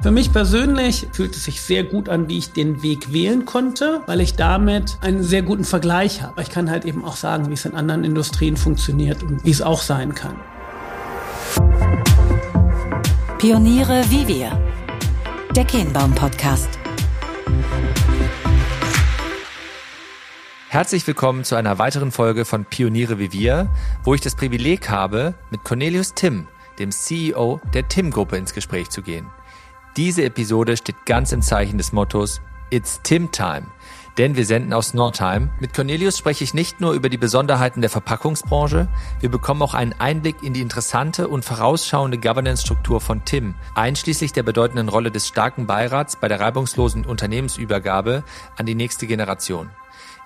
Für mich persönlich fühlt es sich sehr gut an, wie ich den Weg wählen konnte, weil ich damit einen sehr guten Vergleich habe. Ich kann halt eben auch sagen, wie es in anderen Industrien funktioniert und wie es auch sein kann. Pioniere wie wir. Der Kehnbaum Podcast. Herzlich willkommen zu einer weiteren Folge von Pioniere wie wir, wo ich das Privileg habe, mit Cornelius Tim, dem CEO der Tim-Gruppe, ins Gespräch zu gehen. Diese Episode steht ganz im Zeichen des Mottos It's Tim Time, denn wir senden aus Nordheim. Mit Cornelius spreche ich nicht nur über die Besonderheiten der Verpackungsbranche, wir bekommen auch einen Einblick in die interessante und vorausschauende Governance-Struktur von Tim, einschließlich der bedeutenden Rolle des starken Beirats bei der reibungslosen Unternehmensübergabe an die nächste Generation.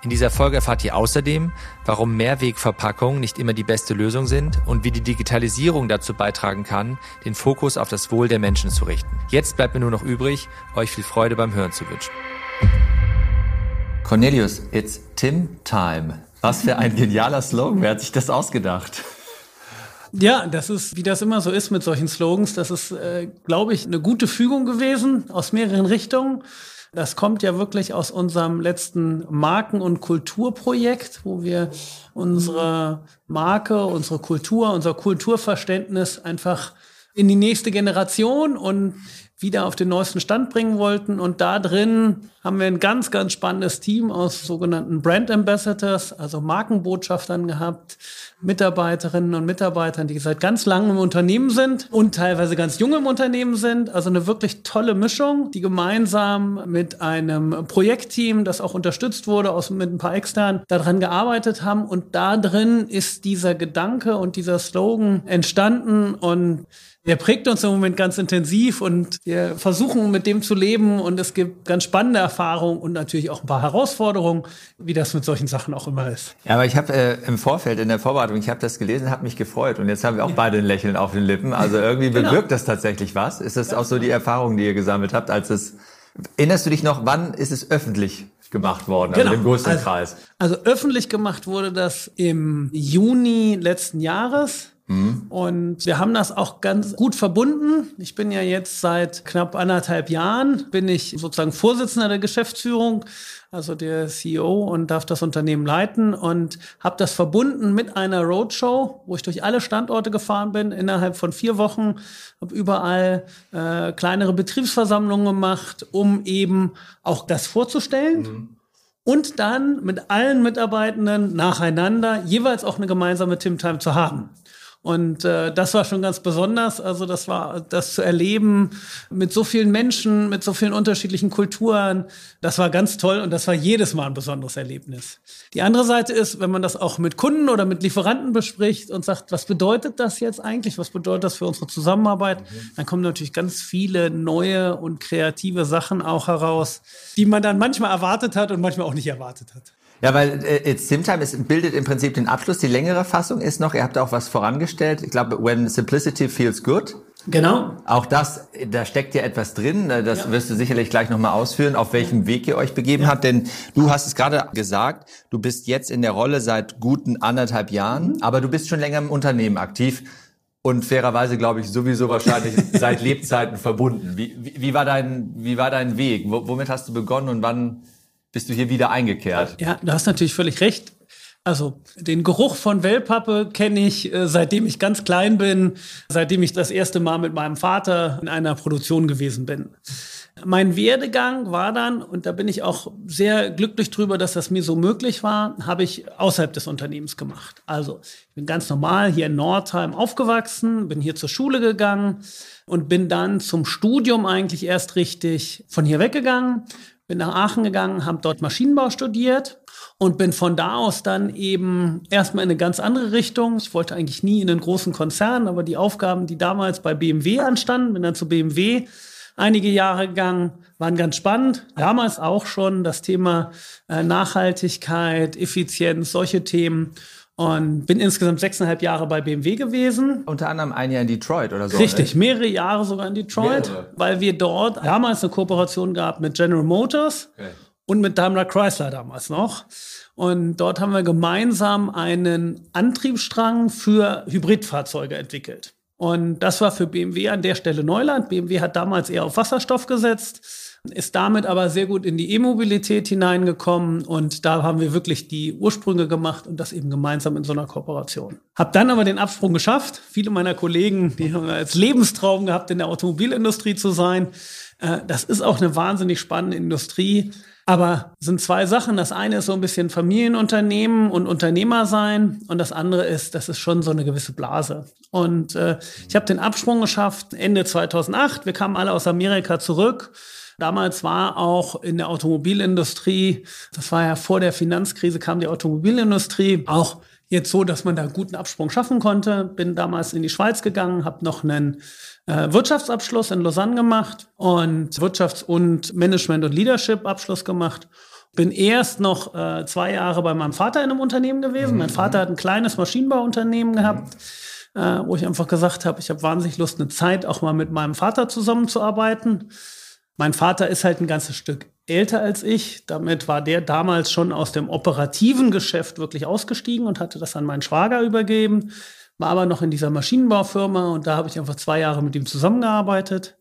In dieser Folge erfahrt ihr außerdem, warum Mehrwegverpackungen nicht immer die beste Lösung sind und wie die Digitalisierung dazu beitragen kann, den Fokus auf das Wohl der Menschen zu richten. Jetzt bleibt mir nur noch übrig, euch viel Freude beim Hören zu wünschen. Cornelius, it's Tim Time. Was für ein genialer Slogan. Wer hat sich das ausgedacht? Ja, das ist, wie das immer so ist mit solchen Slogans, das ist, äh, glaube ich, eine gute Fügung gewesen aus mehreren Richtungen. Das kommt ja wirklich aus unserem letzten Marken- und Kulturprojekt, wo wir unsere Marke, unsere Kultur, unser Kulturverständnis einfach in die nächste Generation und wieder auf den neuesten Stand bringen wollten. Und da drin haben wir ein ganz, ganz spannendes Team aus sogenannten Brand Ambassadors, also Markenbotschaftern gehabt, Mitarbeiterinnen und Mitarbeitern, die seit ganz langem im Unternehmen sind und teilweise ganz jung im Unternehmen sind. Also eine wirklich tolle Mischung, die gemeinsam mit einem Projektteam, das auch unterstützt wurde, aus, mit ein paar externen, daran gearbeitet haben. Und da drin ist dieser Gedanke und dieser Slogan entstanden und der prägt uns im Moment ganz intensiv und wir versuchen mit dem zu leben und es gibt ganz spannende Erfahrungen und natürlich auch ein paar Herausforderungen, wie das mit solchen Sachen auch immer ist. Ja, aber ich habe äh, im Vorfeld in der Vorbereitung, ich habe das gelesen, habe mich gefreut und jetzt haben wir auch ja. beide ein Lächeln auf den Lippen. Also irgendwie genau. bewirkt das tatsächlich was. Ist das ja. auch so die Erfahrung, die ihr gesammelt habt, als es Erinnerst du dich noch, wann ist es öffentlich gemacht worden, also genau. im größten also, Kreis? Also öffentlich gemacht wurde das im Juni letzten Jahres. Mhm. Und wir haben das auch ganz gut verbunden. Ich bin ja jetzt seit knapp anderthalb Jahren, bin ich sozusagen Vorsitzender der Geschäftsführung, also der CEO und darf das Unternehmen leiten und habe das verbunden mit einer Roadshow, wo ich durch alle Standorte gefahren bin, innerhalb von vier Wochen, habe überall äh, kleinere Betriebsversammlungen gemacht, um eben auch das vorzustellen. Mhm und dann mit allen Mitarbeitenden nacheinander jeweils auch eine gemeinsame Tim Time zu haben. Und äh, das war schon ganz besonders. Also das war das zu erleben mit so vielen Menschen, mit so vielen unterschiedlichen Kulturen. Das war ganz toll und das war jedes Mal ein besonderes Erlebnis. Die andere Seite ist, wenn man das auch mit Kunden oder mit Lieferanten bespricht und sagt, was bedeutet das jetzt eigentlich? Was bedeutet das für unsere Zusammenarbeit? Dann kommen natürlich ganz viele neue und kreative Sachen auch heraus, die man dann manchmal erwartet hat und manchmal auch nicht erwartet hat. Ja, weil äh, It's Simtime ist, bildet im Prinzip den Abschluss. Die längere Fassung ist noch, ihr habt auch was vorangestellt. Ich glaube, When Simplicity Feels Good. Genau. Auch das, da steckt ja etwas drin. Äh, das ja. wirst du sicherlich gleich nochmal ausführen, auf welchem Weg ihr euch begeben ja. habt. Denn du hast es gerade gesagt, du bist jetzt in der Rolle seit guten anderthalb Jahren, mhm. aber du bist schon länger im Unternehmen aktiv und fairerweise, glaube ich, sowieso wahrscheinlich seit Lebzeiten verbunden. Wie, wie, wie, war dein, wie war dein Weg? womit hast du begonnen und wann bist du hier wieder eingekehrt. Ja, du hast natürlich völlig recht. Also den Geruch von Wellpappe kenne ich, äh, seitdem ich ganz klein bin, seitdem ich das erste Mal mit meinem Vater in einer Produktion gewesen bin. Mein Werdegang war dann, und da bin ich auch sehr glücklich drüber, dass das mir so möglich war, habe ich außerhalb des Unternehmens gemacht. Also ich bin ganz normal hier in Nordheim aufgewachsen, bin hier zur Schule gegangen und bin dann zum Studium eigentlich erst richtig von hier weggegangen, bin nach Aachen gegangen, habe dort Maschinenbau studiert und bin von da aus dann eben erstmal in eine ganz andere Richtung. Ich wollte eigentlich nie in einen großen Konzern, aber die Aufgaben, die damals bei BMW anstanden, bin dann zu BMW einige Jahre gegangen, waren ganz spannend. Damals auch schon das Thema äh, Nachhaltigkeit, Effizienz, solche Themen und bin insgesamt sechseinhalb Jahre bei BMW gewesen. Unter anderem ein Jahr in Detroit oder so. Richtig, ne? mehrere Jahre sogar in Detroit, mehrere. weil wir dort damals eine Kooperation gehabt mit General Motors okay. und mit Daimler Chrysler damals noch. Und dort haben wir gemeinsam einen Antriebsstrang für Hybridfahrzeuge entwickelt. Und das war für BMW an der Stelle Neuland. BMW hat damals eher auf Wasserstoff gesetzt, ist damit aber sehr gut in die E-Mobilität hineingekommen und da haben wir wirklich die Ursprünge gemacht und das eben gemeinsam in so einer Kooperation. Hab dann aber den Absprung geschafft. Viele meiner Kollegen, die haben als Lebenstraum gehabt, in der Automobilindustrie zu sein. Äh, das ist auch eine wahnsinnig spannende Industrie. Aber sind zwei Sachen. Das eine ist so ein bisschen Familienunternehmen und Unternehmer sein. Und das andere ist, das ist schon so eine gewisse Blase. Und äh, ich habe den Absprung geschafft Ende 2008. Wir kamen alle aus Amerika zurück. Damals war auch in der Automobilindustrie, das war ja vor der Finanzkrise, kam die Automobilindustrie auch jetzt so, dass man da einen guten Absprung schaffen konnte. Bin damals in die Schweiz gegangen, habe noch einen äh, Wirtschaftsabschluss in Lausanne gemacht und Wirtschafts- und Management- und Leadership-Abschluss gemacht. Bin erst noch äh, zwei Jahre bei meinem Vater in einem Unternehmen gewesen. Mhm. Mein Vater hat ein kleines Maschinenbauunternehmen gehabt, äh, wo ich einfach gesagt habe, ich habe wahnsinnig Lust, eine Zeit auch mal mit meinem Vater zusammenzuarbeiten. Mein Vater ist halt ein ganzes Stück älter als ich. Damit war der damals schon aus dem operativen Geschäft wirklich ausgestiegen und hatte das an meinen Schwager übergeben war aber noch in dieser Maschinenbaufirma und da habe ich einfach zwei Jahre mit ihm zusammengearbeitet.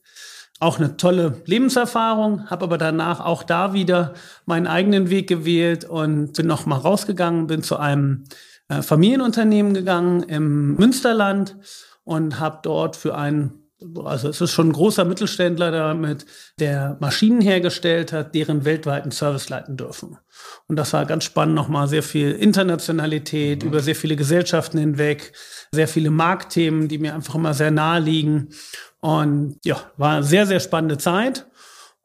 Auch eine tolle Lebenserfahrung, habe aber danach auch da wieder meinen eigenen Weg gewählt und bin noch mal rausgegangen, bin zu einem äh, Familienunternehmen gegangen im Münsterland und habe dort für einen also es ist schon ein großer Mittelständler damit, der Maschinen hergestellt hat, deren weltweiten Service leiten dürfen. Und das war ganz spannend, nochmal sehr viel Internationalität mhm. über sehr viele Gesellschaften hinweg, sehr viele Marktthemen, die mir einfach immer sehr nahe liegen. Und ja, war eine sehr, sehr spannende Zeit.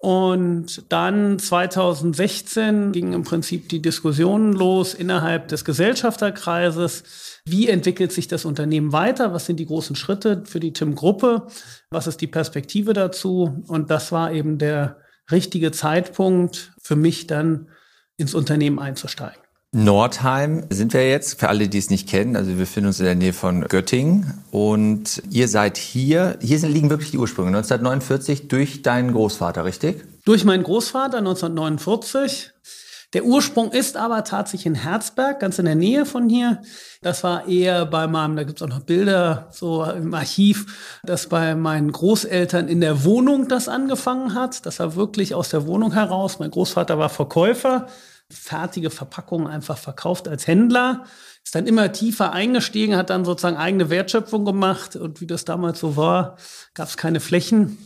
Und dann 2016 ging im Prinzip die Diskussion los innerhalb des Gesellschafterkreises. Wie entwickelt sich das Unternehmen weiter? Was sind die großen Schritte für die TIM-Gruppe? Was ist die Perspektive dazu? Und das war eben der richtige Zeitpunkt für mich dann ins Unternehmen einzusteigen. Nordheim sind wir jetzt, für alle, die es nicht kennen. Also wir befinden uns in der Nähe von Göttingen und ihr seid hier. Hier liegen wirklich die Ursprünge. 1949 durch deinen Großvater, richtig? Durch meinen Großvater 1949. Der Ursprung ist aber tatsächlich in Herzberg, ganz in der Nähe von hier. Das war eher bei meinem, da gibt's auch noch Bilder so im Archiv, dass bei meinen Großeltern in der Wohnung das angefangen hat. Das war wirklich aus der Wohnung heraus. Mein Großvater war Verkäufer fertige Verpackungen einfach verkauft als Händler, ist dann immer tiefer eingestiegen, hat dann sozusagen eigene Wertschöpfung gemacht und wie das damals so war, gab es keine Flächen.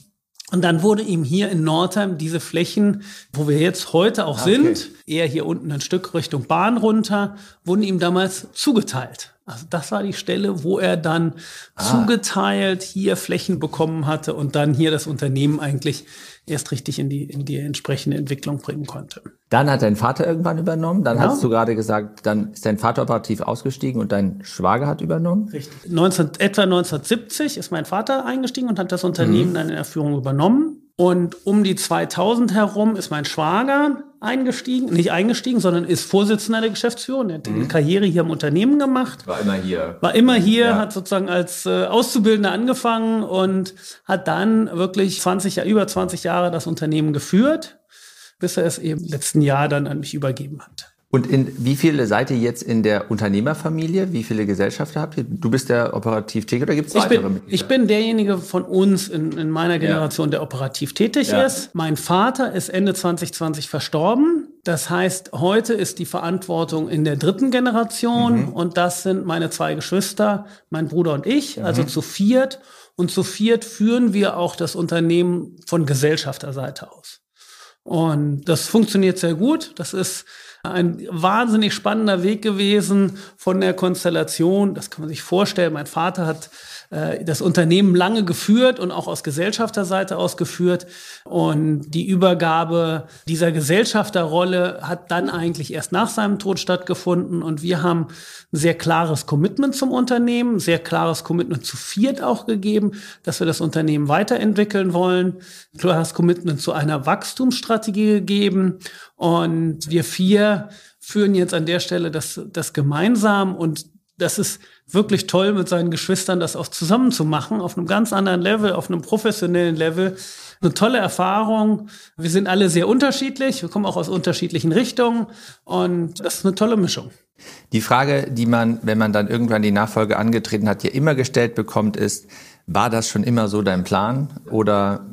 Und dann wurde ihm hier in Nordheim diese Flächen, wo wir jetzt heute auch ah, okay. sind, eher hier unten ein Stück Richtung Bahn runter, wurden ihm damals zugeteilt. Also das war die Stelle, wo er dann ah. zugeteilt hier Flächen bekommen hatte und dann hier das Unternehmen eigentlich erst richtig in die, in die entsprechende Entwicklung bringen konnte. Dann hat dein Vater irgendwann übernommen. Dann ja. hast du gerade gesagt, dann ist dein Vater operativ ausgestiegen und dein Schwager hat übernommen. Richtig. 19, etwa 1970 ist mein Vater eingestiegen und hat das Unternehmen mhm. dann in der Führung übernommen. Und um die 2000 herum ist mein Schwager eingestiegen, nicht eingestiegen, sondern ist Vorsitzender der Geschäftsführung. Er hat mhm. eine Karriere hier im Unternehmen gemacht. War immer hier. War immer hier, ja. hat sozusagen als äh, Auszubildender angefangen und hat dann wirklich 20, über 20 Jahre das Unternehmen geführt, bis er es eben letzten Jahr dann an mich übergeben hat. Und in wie viele seid ihr jetzt in der Unternehmerfamilie? Wie viele Gesellschafter habt ihr? Du bist der operativ tätig oder gibt es weitere bin, Mitglieder? Ich bin derjenige von uns in, in meiner Generation, ja. der operativ tätig ja. ist. Mein Vater ist Ende 2020 verstorben. Das heißt, heute ist die Verantwortung in der dritten Generation mhm. und das sind meine zwei Geschwister, mein Bruder und ich, also mhm. zu viert. Und zu viert führen wir auch das Unternehmen von Gesellschafterseite aus. Und das funktioniert sehr gut. Das ist ein wahnsinnig spannender Weg gewesen von der Konstellation. Das kann man sich vorstellen. Mein Vater hat äh, das Unternehmen lange geführt und auch aus Gesellschafterseite ausgeführt. Und die Übergabe dieser Gesellschafterrolle hat dann eigentlich erst nach seinem Tod stattgefunden. Und wir haben ein sehr klares Commitment zum Unternehmen, sehr klares Commitment zu Viert auch gegeben, dass wir das Unternehmen weiterentwickeln wollen, klares Commitment zu einer Wachstumsstrategie gegeben. Und wir vier führen jetzt an der Stelle das, das gemeinsam und das ist wirklich toll, mit seinen Geschwistern das auch zusammen zu machen, auf einem ganz anderen Level, auf einem professionellen Level. Eine tolle Erfahrung. Wir sind alle sehr unterschiedlich, wir kommen auch aus unterschiedlichen Richtungen und das ist eine tolle Mischung. Die Frage, die man, wenn man dann irgendwann die Nachfolge angetreten hat, ja immer gestellt bekommt, ist, War das schon immer so dein Plan oder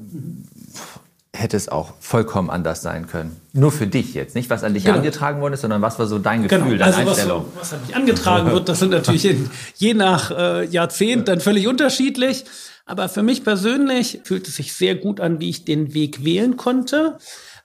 hätte es auch vollkommen anders sein können? Nur für dich jetzt, nicht was an dich genau. angetragen worden ist, sondern was war so dein Gefühl, genau. deine also Einstellung? Was, was an dich angetragen wird, das sind natürlich in, je nach äh, Jahrzehnt dann völlig unterschiedlich. Aber für mich persönlich fühlt es sich sehr gut an, wie ich den Weg wählen konnte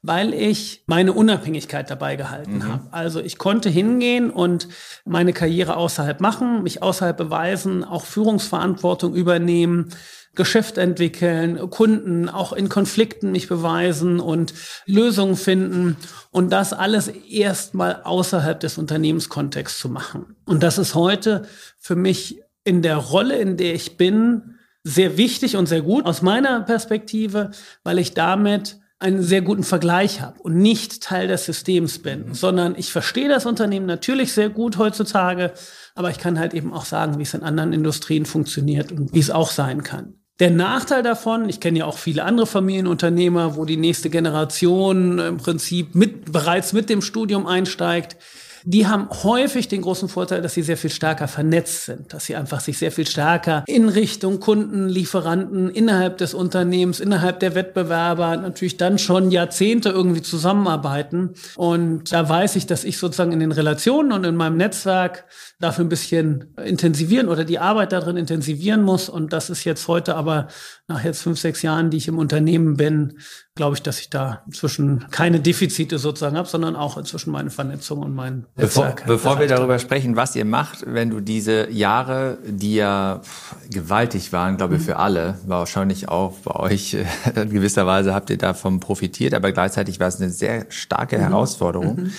weil ich meine Unabhängigkeit dabei gehalten mhm. habe. Also ich konnte hingehen und meine Karriere außerhalb machen, mich außerhalb beweisen, auch Führungsverantwortung übernehmen, Geschäft entwickeln, Kunden auch in Konflikten mich beweisen und Lösungen finden und das alles erstmal außerhalb des Unternehmenskontexts zu machen. Und das ist heute für mich in der Rolle, in der ich bin, sehr wichtig und sehr gut aus meiner Perspektive, weil ich damit einen sehr guten Vergleich habe und nicht Teil des Systems bin, sondern ich verstehe das Unternehmen natürlich sehr gut heutzutage, aber ich kann halt eben auch sagen, wie es in anderen Industrien funktioniert und wie es auch sein kann. Der Nachteil davon, ich kenne ja auch viele andere Familienunternehmer, wo die nächste Generation im Prinzip mit, bereits mit dem Studium einsteigt, die haben häufig den großen Vorteil, dass sie sehr viel stärker vernetzt sind, dass sie einfach sich sehr viel stärker in Richtung Kunden, Lieferanten innerhalb des Unternehmens, innerhalb der Wettbewerber natürlich dann schon Jahrzehnte irgendwie zusammenarbeiten. Und da weiß ich, dass ich sozusagen in den Relationen und in meinem Netzwerk dafür ein bisschen intensivieren oder die Arbeit darin intensivieren muss. Und das ist jetzt heute aber nach jetzt fünf, sechs Jahren, die ich im Unternehmen bin, glaube ich, dass ich da inzwischen keine Defizite sozusagen habe, sondern auch inzwischen meine Vernetzung und mein Bevor, bevor wir darüber sprechen, was ihr macht, wenn du diese Jahre, die ja gewaltig waren, glaube ich, mhm. für alle, wahrscheinlich auch bei euch, in gewisser Weise habt ihr davon profitiert, aber gleichzeitig war es eine sehr starke mhm. Herausforderung. Mhm.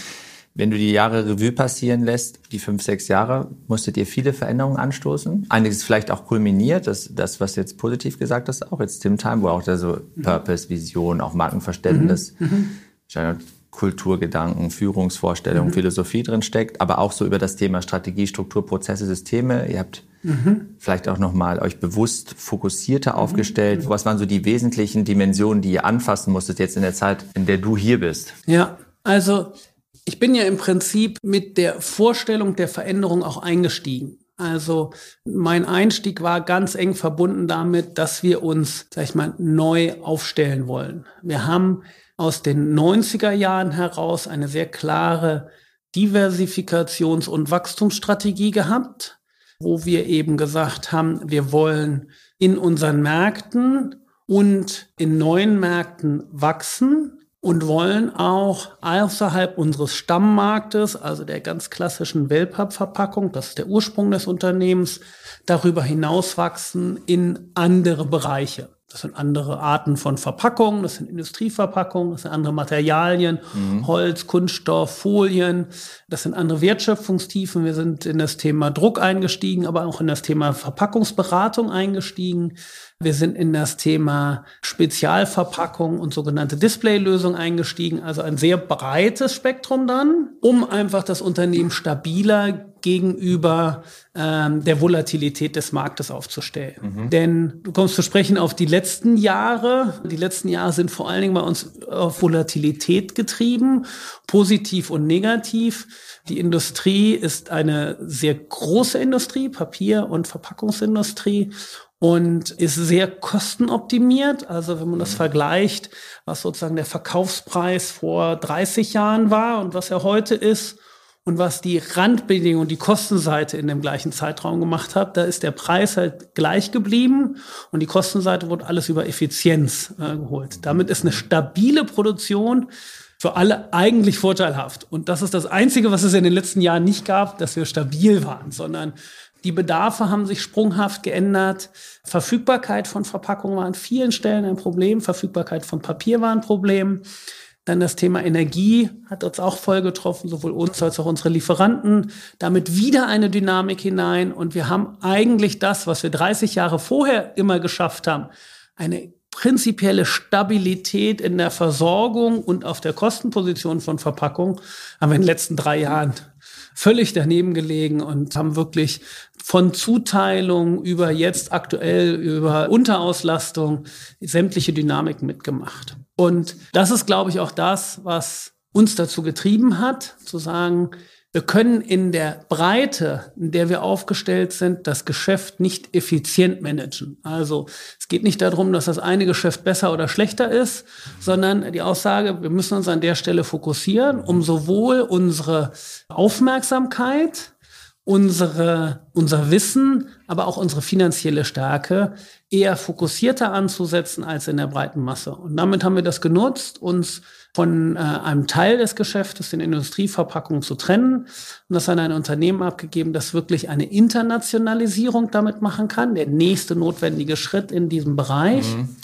Wenn du die Jahre Revue passieren lässt, die fünf, sechs Jahre, musstet ihr viele Veränderungen anstoßen. Einiges vielleicht auch kulminiert, das, das was jetzt positiv gesagt hast, auch jetzt Tim Time, wo auch da so mhm. Purpose, Vision, auch Markenverständnis, mhm. mhm. Kulturgedanken, Führungsvorstellungen, mhm. Philosophie drin steckt, aber auch so über das Thema Strategie, Struktur, Prozesse, Systeme. Ihr habt mhm. vielleicht auch nochmal euch bewusst fokussierter mhm. aufgestellt. Was waren so die wesentlichen Dimensionen, die ihr anfassen musstet jetzt in der Zeit, in der du hier bist? Ja, also ich bin ja im Prinzip mit der Vorstellung der Veränderung auch eingestiegen. Also mein Einstieg war ganz eng verbunden damit, dass wir uns, sag ich mal, neu aufstellen wollen. Wir haben aus den 90er Jahren heraus eine sehr klare Diversifikations- und Wachstumsstrategie gehabt, wo wir eben gesagt haben, wir wollen in unseren Märkten und in neuen Märkten wachsen und wollen auch außerhalb unseres Stammmarktes, also der ganz klassischen Wellpapp-Verpackung, das ist der Ursprung des Unternehmens, darüber hinaus wachsen in andere Bereiche. Das sind andere Arten von Verpackungen, das sind Industrieverpackungen, das sind andere Materialien, mhm. Holz, Kunststoff, Folien, das sind andere Wertschöpfungstiefen. Wir sind in das Thema Druck eingestiegen, aber auch in das Thema Verpackungsberatung eingestiegen. Wir sind in das Thema Spezialverpackung und sogenannte Displaylösung eingestiegen, also ein sehr breites Spektrum dann, um einfach das Unternehmen stabiler gegenüber ähm, der Volatilität des Marktes aufzustellen. Mhm. Denn du kommst zu sprechen auf die letzten Jahre. Die letzten Jahre sind vor allen Dingen bei uns auf Volatilität getrieben, positiv und negativ. Die Industrie ist eine sehr große Industrie, Papier- und Verpackungsindustrie und ist sehr kostenoptimiert. Also wenn man das vergleicht, was sozusagen der Verkaufspreis vor 30 Jahren war und was er heute ist und was die Randbedingungen, die Kostenseite in dem gleichen Zeitraum gemacht hat, da ist der Preis halt gleich geblieben und die Kostenseite wurde alles über Effizienz äh, geholt. Damit ist eine stabile Produktion für alle eigentlich vorteilhaft. Und das ist das Einzige, was es in den letzten Jahren nicht gab, dass wir stabil waren, sondern die Bedarfe haben sich sprunghaft geändert. Verfügbarkeit von Verpackungen war an vielen Stellen ein Problem. Verfügbarkeit von Papier war ein Problem. Dann das Thema Energie hat uns auch voll getroffen, sowohl uns als auch unsere Lieferanten. Damit wieder eine Dynamik hinein. Und wir haben eigentlich das, was wir 30 Jahre vorher immer geschafft haben, eine prinzipielle Stabilität in der Versorgung und auf der Kostenposition von Verpackung haben wir in den letzten drei Jahren völlig daneben gelegen und haben wirklich von Zuteilung über jetzt aktuell über Unterauslastung sämtliche Dynamiken mitgemacht. Und das ist, glaube ich, auch das, was uns dazu getrieben hat, zu sagen, Wir können in der Breite, in der wir aufgestellt sind, das Geschäft nicht effizient managen. Also es geht nicht darum, dass das eine Geschäft besser oder schlechter ist, sondern die Aussage, wir müssen uns an der Stelle fokussieren, um sowohl unsere Aufmerksamkeit, unsere, unser Wissen, aber auch unsere finanzielle Stärke eher fokussierter anzusetzen als in der breiten Masse. Und damit haben wir das genutzt, uns von äh, einem Teil des Geschäftes, den Industrieverpackungen, zu trennen und das an ein Unternehmen abgegeben, das wirklich eine Internationalisierung damit machen kann, der nächste notwendige Schritt in diesem Bereich. Mhm.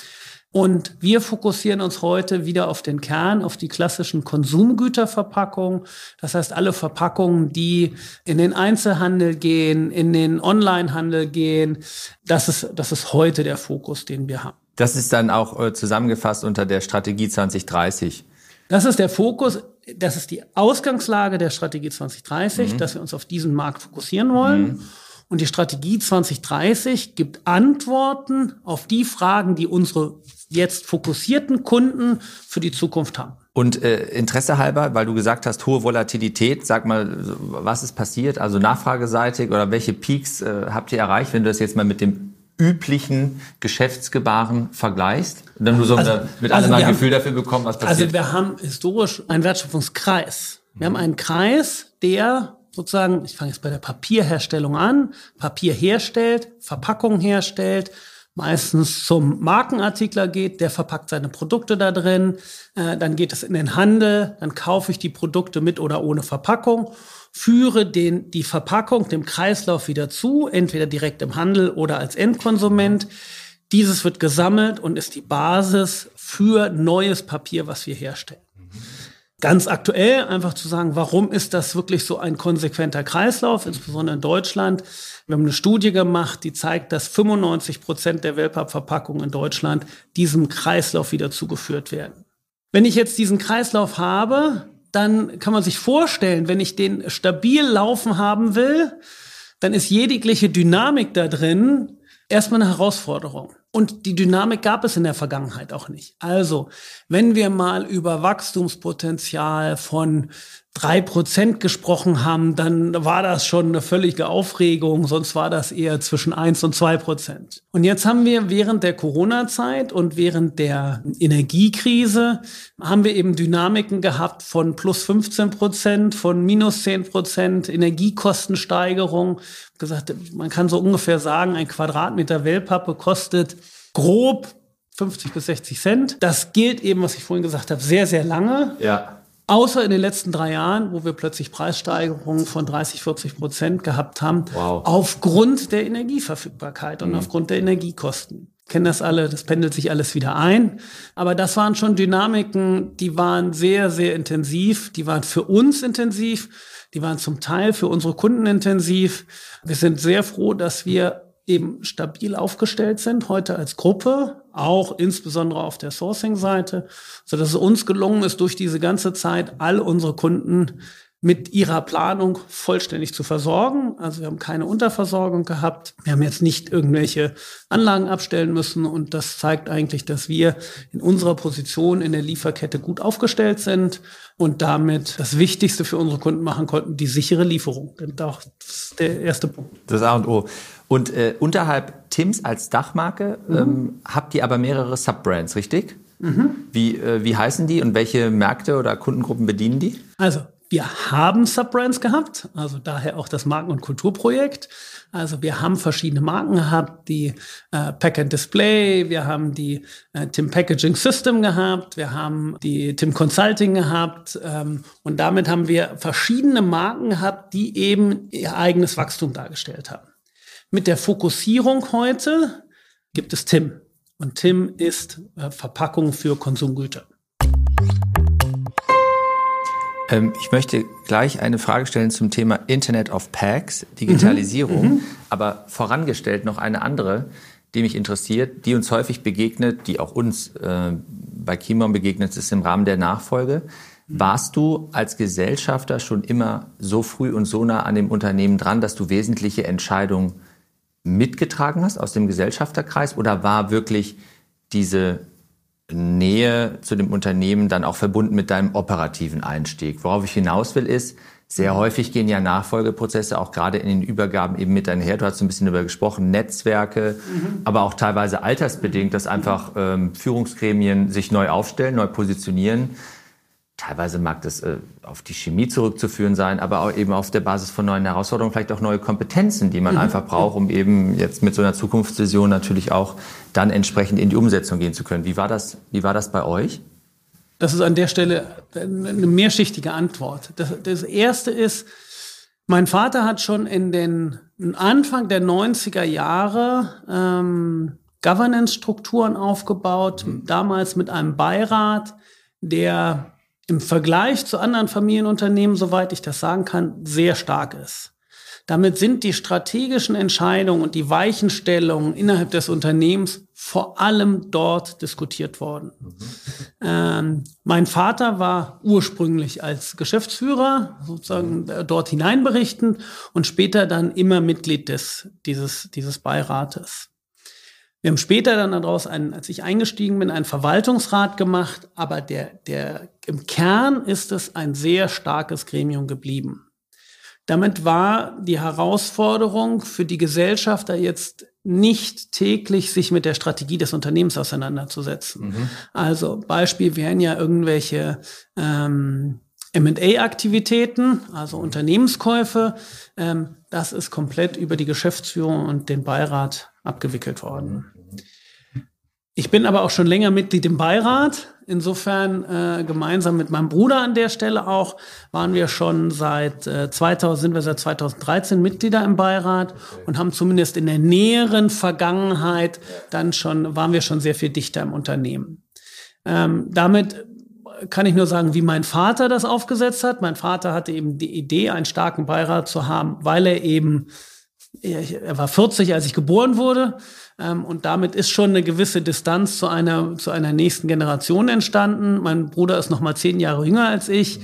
Und wir fokussieren uns heute wieder auf den Kern, auf die klassischen Konsumgüterverpackungen. Das heißt, alle Verpackungen, die in den Einzelhandel gehen, in den Onlinehandel gehen, das ist, das ist heute der Fokus, den wir haben. Das ist dann auch äh, zusammengefasst unter der Strategie 2030. Das ist der Fokus, das ist die Ausgangslage der Strategie 2030, mhm. dass wir uns auf diesen Markt fokussieren wollen. Mhm. Und die Strategie 2030 gibt Antworten auf die Fragen, die unsere jetzt fokussierten Kunden für die Zukunft haben. Und äh, Interesse halber, weil du gesagt hast, hohe Volatilität, sag mal, was ist passiert? Also nachfrageseitig oder welche Peaks äh, habt ihr erreicht, wenn du das jetzt mal mit dem üblichen Geschäftsgebaren vergleichst? Dann nur so also, mit also ein Gefühl dafür bekommen, was passiert. Also wir haben historisch einen Wertschöpfungskreis. Wir haben einen Kreis, der sozusagen, ich fange jetzt bei der Papierherstellung an, Papier herstellt, Verpackung herstellt, meistens zum Markenartikler geht, der verpackt seine Produkte da drin, äh, dann geht es in den Handel, dann kaufe ich die Produkte mit oder ohne Verpackung, führe den, die Verpackung dem Kreislauf wieder zu, entweder direkt im Handel oder als Endkonsument. Dieses wird gesammelt und ist die Basis für neues Papier, was wir herstellen. Ganz aktuell einfach zu sagen, warum ist das wirklich so ein konsequenter Kreislauf, insbesondere in Deutschland? Wir haben eine Studie gemacht, die zeigt, dass 95 Prozent der Wellpappverpackungen in Deutschland diesem Kreislauf wieder zugeführt werden. Wenn ich jetzt diesen Kreislauf habe, dann kann man sich vorstellen, wenn ich den stabil laufen haben will, dann ist jegliche Dynamik da drin erstmal eine Herausforderung. Und die Dynamik gab es in der Vergangenheit auch nicht. Also, wenn wir mal über Wachstumspotenzial von drei Prozent gesprochen haben, dann war das schon eine völlige Aufregung, sonst war das eher zwischen eins und zwei Prozent. Und jetzt haben wir während der Corona-Zeit und während der Energiekrise haben wir eben Dynamiken gehabt von plus 15 Prozent, von minus 10 Prozent, Energiekostensteigerung. Gesagt, man kann so ungefähr sagen, ein Quadratmeter Wellpappe kostet grob 50 bis 60 Cent. Das gilt eben, was ich vorhin gesagt habe, sehr, sehr lange. Ja. Außer in den letzten drei Jahren, wo wir plötzlich Preissteigerungen von 30, 40 Prozent gehabt haben, wow. aufgrund der Energieverfügbarkeit und mhm. aufgrund der Energiekosten. Kennen das alle, das pendelt sich alles wieder ein. Aber das waren schon Dynamiken, die waren sehr, sehr intensiv. Die waren für uns intensiv. Die waren zum Teil für unsere Kunden intensiv. Wir sind sehr froh, dass wir eben stabil aufgestellt sind, heute als Gruppe, auch insbesondere auf der Sourcing-Seite, so dass es uns gelungen ist, durch diese ganze Zeit all unsere Kunden mit ihrer Planung vollständig zu versorgen. Also wir haben keine Unterversorgung gehabt. Wir haben jetzt nicht irgendwelche Anlagen abstellen müssen und das zeigt eigentlich, dass wir in unserer Position in der Lieferkette gut aufgestellt sind und damit das Wichtigste für unsere Kunden machen konnten, die sichere Lieferung. Das ist der erste Punkt. Das A und O. Und äh, unterhalb Tims als Dachmarke mhm. ähm, habt ihr aber mehrere Subbrands, richtig? Mhm. Wie, äh, wie heißen die und welche Märkte oder Kundengruppen bedienen die? Also wir haben Subbrands gehabt, also daher auch das Marken- und Kulturprojekt. Also wir haben verschiedene Marken gehabt, die äh, Pack and Display, wir haben die äh, Tim Packaging System gehabt, wir haben die Tim Consulting gehabt ähm, und damit haben wir verschiedene Marken gehabt, die eben ihr eigenes Wachstum dargestellt haben. Mit der Fokussierung heute gibt es Tim und Tim ist äh, Verpackung für Konsumgüter. Ähm, ich möchte gleich eine Frage stellen zum Thema Internet of Packs, Digitalisierung, mhm. mhm. aber vorangestellt noch eine andere, die mich interessiert, die uns häufig begegnet, die auch uns äh, bei Kimon begegnet ist im Rahmen der Nachfolge. Warst du als Gesellschafter schon immer so früh und so nah an dem Unternehmen dran, dass du wesentliche Entscheidungen mitgetragen hast aus dem Gesellschafterkreis oder war wirklich diese Nähe zu dem Unternehmen dann auch verbunden mit deinem operativen Einstieg. Worauf ich hinaus will, ist, Sehr häufig gehen ja Nachfolgeprozesse auch gerade in den Übergaben eben mit einher. Du hast ein bisschen darüber gesprochen, Netzwerke, mhm. aber auch teilweise altersbedingt, dass einfach ähm, Führungsgremien sich neu aufstellen, neu positionieren. Teilweise mag das äh, auf die Chemie zurückzuführen sein, aber auch eben auf der Basis von neuen Herausforderungen, vielleicht auch neue Kompetenzen, die man mhm. einfach braucht, um eben jetzt mit so einer Zukunftsvision natürlich auch dann entsprechend in die Umsetzung gehen zu können. Wie war das, wie war das bei euch? Das ist an der Stelle eine mehrschichtige Antwort. Das, das erste ist, mein Vater hat schon in den Anfang der 90er Jahre ähm, Governance-Strukturen aufgebaut, mhm. damals mit einem Beirat, der im Vergleich zu anderen Familienunternehmen, soweit ich das sagen kann, sehr stark ist. Damit sind die strategischen Entscheidungen und die Weichenstellungen innerhalb des Unternehmens vor allem dort diskutiert worden. Mhm. Ähm, mein Vater war ursprünglich als Geschäftsführer sozusagen mhm. dort hineinberichtend und später dann immer Mitglied des, dieses, dieses Beirates. Wir haben später dann daraus, einen, als ich eingestiegen bin, einen Verwaltungsrat gemacht, aber der, der, im Kern ist es ein sehr starkes Gremium geblieben. Damit war die Herausforderung für die Gesellschafter jetzt nicht täglich sich mit der Strategie des Unternehmens auseinanderzusetzen. Mhm. Also Beispiel wären ja irgendwelche ähm, M&A-Aktivitäten, also Unternehmenskäufe. Ähm, das ist komplett über die Geschäftsführung und den Beirat abgewickelt worden. Ich bin aber auch schon länger Mitglied im Beirat. Insofern äh, gemeinsam mit meinem Bruder an der Stelle auch waren wir schon seit äh, 2000 sind wir seit 2013 Mitglieder im Beirat und haben zumindest in der näheren Vergangenheit dann schon waren wir schon sehr viel dichter im Unternehmen. Ähm, damit kann ich nur sagen, wie mein Vater das aufgesetzt hat. Mein Vater hatte eben die Idee, einen starken Beirat zu haben, weil er eben er war 40, als ich geboren wurde. Ähm, und damit ist schon eine gewisse Distanz zu einer, zu einer nächsten Generation entstanden. Mein Bruder ist noch mal zehn Jahre jünger als ich. Mhm.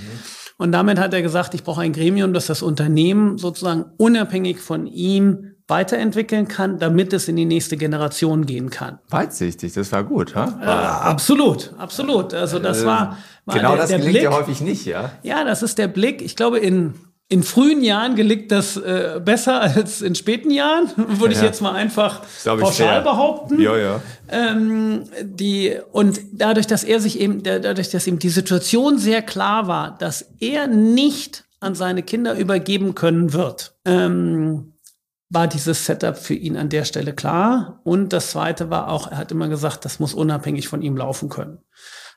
Und damit hat er gesagt, ich brauche ein Gremium, das das Unternehmen sozusagen unabhängig von ihm weiterentwickeln kann, damit es in die nächste Generation gehen kann. Weitsichtig, das war gut, ha? Äh, absolut, absolut. Also das war, war genau der, das der gelingt Blick. ja häufig nicht, ja. Ja, das ist der Blick. Ich glaube in in frühen Jahren gelingt das äh, besser als in späten Jahren, würde ja. ich jetzt mal einfach pauschal behaupten. Ja, ja. Ähm, die, und dadurch, dass er sich eben, dadurch, dass ihm die Situation sehr klar war, dass er nicht an seine Kinder übergeben können wird, ähm, war dieses Setup für ihn an der Stelle klar. Und das zweite war auch, er hat immer gesagt, das muss unabhängig von ihm laufen können.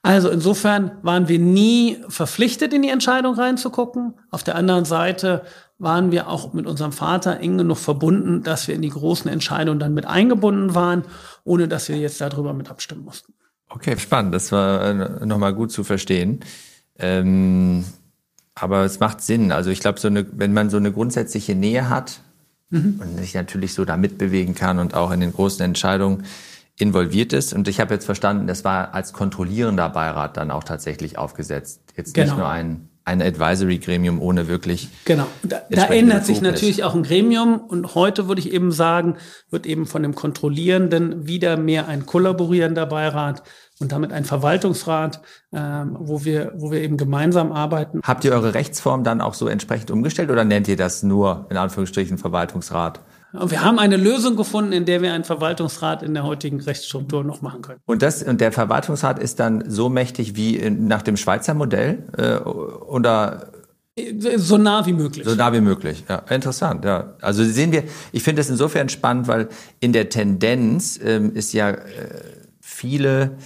Also insofern waren wir nie verpflichtet, in die Entscheidung reinzugucken. Auf der anderen Seite waren wir auch mit unserem Vater eng genug verbunden, dass wir in die großen Entscheidungen dann mit eingebunden waren, ohne dass wir jetzt darüber mit abstimmen mussten. Okay, spannend. Das war äh, nochmal gut zu verstehen. Ähm, aber es macht Sinn. Also ich glaube, so eine, wenn man so eine grundsätzliche Nähe hat mhm. und sich natürlich so da mitbewegen kann und auch in den großen Entscheidungen, involviert ist. Und ich habe jetzt verstanden, das war als kontrollierender Beirat dann auch tatsächlich aufgesetzt. Jetzt genau. nicht nur ein, ein Advisory-Gremium ohne wirklich. Genau. Da, da ändert sich natürlich auch ein Gremium. Und heute würde ich eben sagen, wird eben von dem Kontrollierenden wieder mehr ein kollaborierender Beirat und damit ein Verwaltungsrat, ähm, wo wir, wo wir eben gemeinsam arbeiten. Habt ihr eure Rechtsform dann auch so entsprechend umgestellt oder nennt ihr das nur in Anführungsstrichen Verwaltungsrat? Und wir haben eine Lösung gefunden, in der wir einen Verwaltungsrat in der heutigen Rechtsstruktur noch machen können. Und das und der Verwaltungsrat ist dann so mächtig wie in, nach dem Schweizer Modell äh, oder so nah wie möglich. So nah wie möglich, ja. Interessant, ja. Also sehen wir, ich finde das insofern spannend, weil in der Tendenz ähm, ist ja äh, viele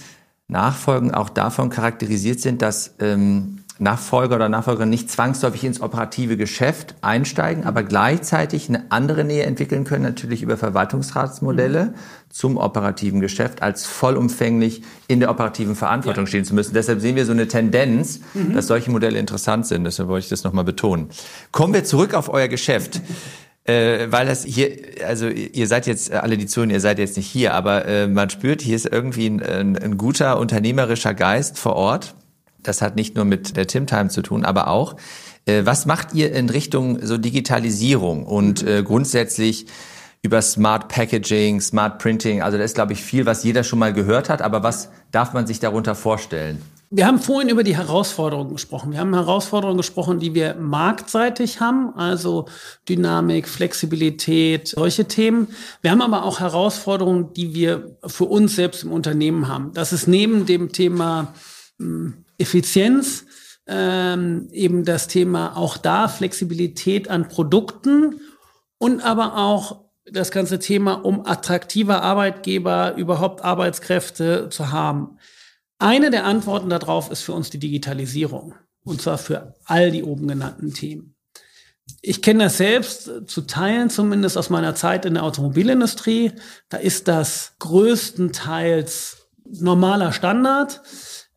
Nachfolgen auch davon charakterisiert sind, dass ähm, Nachfolger oder Nachfolgerin nicht zwangsläufig ins operative Geschäft einsteigen, aber gleichzeitig eine andere Nähe entwickeln können, natürlich über Verwaltungsratsmodelle mhm. zum operativen Geschäft, als vollumfänglich in der operativen Verantwortung ja. stehen zu müssen. Deshalb sehen wir so eine Tendenz, mhm. dass solche Modelle interessant sind. Deshalb wollte ich das nochmal betonen. Kommen wir zurück auf euer Geschäft. äh, weil das hier, also ihr seid jetzt alle die zuhören, ihr seid jetzt nicht hier, aber äh, man spürt, hier ist irgendwie ein, ein, ein guter unternehmerischer Geist vor Ort das hat nicht nur mit der Tim Time zu tun, aber auch, äh, was macht ihr in Richtung so Digitalisierung und äh, grundsätzlich über Smart Packaging, Smart Printing? Also da ist, glaube ich, viel, was jeder schon mal gehört hat, aber was darf man sich darunter vorstellen? Wir haben vorhin über die Herausforderungen gesprochen. Wir haben Herausforderungen gesprochen, die wir marktseitig haben, also Dynamik, Flexibilität, solche Themen. Wir haben aber auch Herausforderungen, die wir für uns selbst im Unternehmen haben. Das ist neben dem Thema hm, Effizienz ähm, eben das Thema auch da Flexibilität an Produkten und aber auch das ganze Thema, um attraktiver Arbeitgeber überhaupt Arbeitskräfte zu haben. Eine der Antworten darauf ist für uns die Digitalisierung. Und zwar für all die oben genannten Themen. Ich kenne das selbst zu Teilen zumindest aus meiner Zeit in der Automobilindustrie. Da ist das größtenteils normaler Standard,